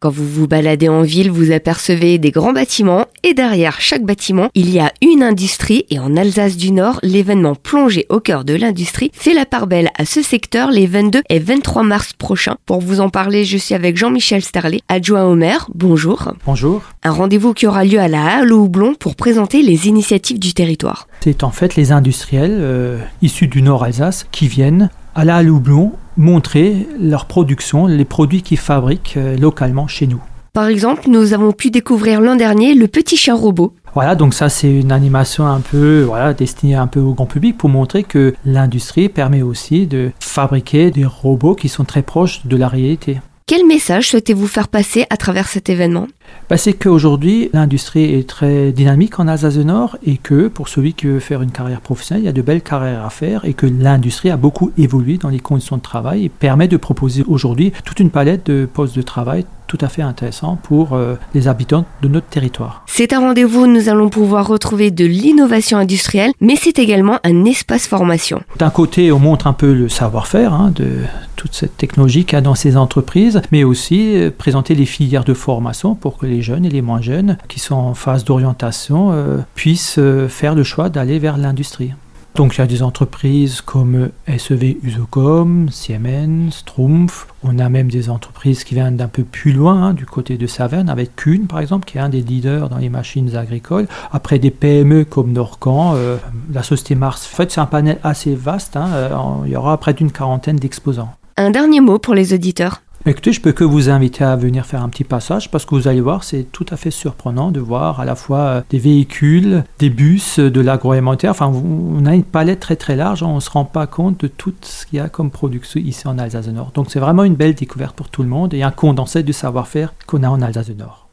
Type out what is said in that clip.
Quand vous vous baladez en ville, vous apercevez des grands bâtiments et derrière chaque bâtiment, il y a une industrie et en Alsace du Nord, l'événement plongé au cœur de l'industrie fait la part belle à ce secteur les 22 et 23 mars prochains. Pour vous en parler, je suis avec Jean-Michel Sterlet, adjoint au maire. Bonjour. Bonjour. Un rendez-vous qui aura lieu à la Halle au Houblon pour présenter les initiatives du territoire. C'est en fait les industriels euh, issus du Nord Alsace qui viennent à la Halle Houblon montrer leur production, les produits qu'ils fabriquent euh, localement chez nous. Par exemple, nous avons pu découvrir l'an dernier le petit chien robot. Voilà, donc ça c'est une animation un peu voilà, destinée un peu au grand public pour montrer que l'industrie permet aussi de fabriquer des robots qui sont très proches de la réalité. Quel message souhaitez-vous faire passer à travers cet événement? Bah, C'est qu'aujourd'hui, l'industrie est très dynamique en Alsace du Nord et que pour celui qui veut faire une carrière professionnelle, il y a de belles carrières à faire et que l'industrie a beaucoup évolué dans les conditions de travail et permet de proposer aujourd'hui toute une palette de postes de travail tout à fait intéressant pour euh, les habitants de notre territoire. C'est un rendez-vous où nous allons pouvoir retrouver de l'innovation industrielle, mais c'est également un espace formation. D'un côté, on montre un peu le savoir-faire hein, de toute cette technologie qu'il y a dans ces entreprises, mais aussi euh, présenter les filières de formation pour que les jeunes et les moins jeunes qui sont en phase d'orientation euh, puissent faire le choix d'aller vers l'industrie. Donc il y a des entreprises comme SEV Usocom, Siemens, Trumpf. On a même des entreprises qui viennent d'un peu plus loin, hein, du côté de Saverne, avec Kuhn par exemple, qui est un des leaders dans les machines agricoles. Après des PME comme Norcan, euh, la société Mars. En fait, c'est un panel assez vaste. Hein, euh, il y aura près d'une quarantaine d'exposants. Un dernier mot pour les auditeurs. Écoutez, je peux que vous inviter à venir faire un petit passage parce que vous allez voir, c'est tout à fait surprenant de voir à la fois euh, des véhicules, des bus, euh, de l'agroalimentaire. Enfin, on a une palette très très large. On ne se rend pas compte de tout ce qu'il y a comme production ici en Alsace Nord. Donc, c'est vraiment une belle découverte pour tout le monde et un condensé du savoir-faire qu'on a en Alsace Nord.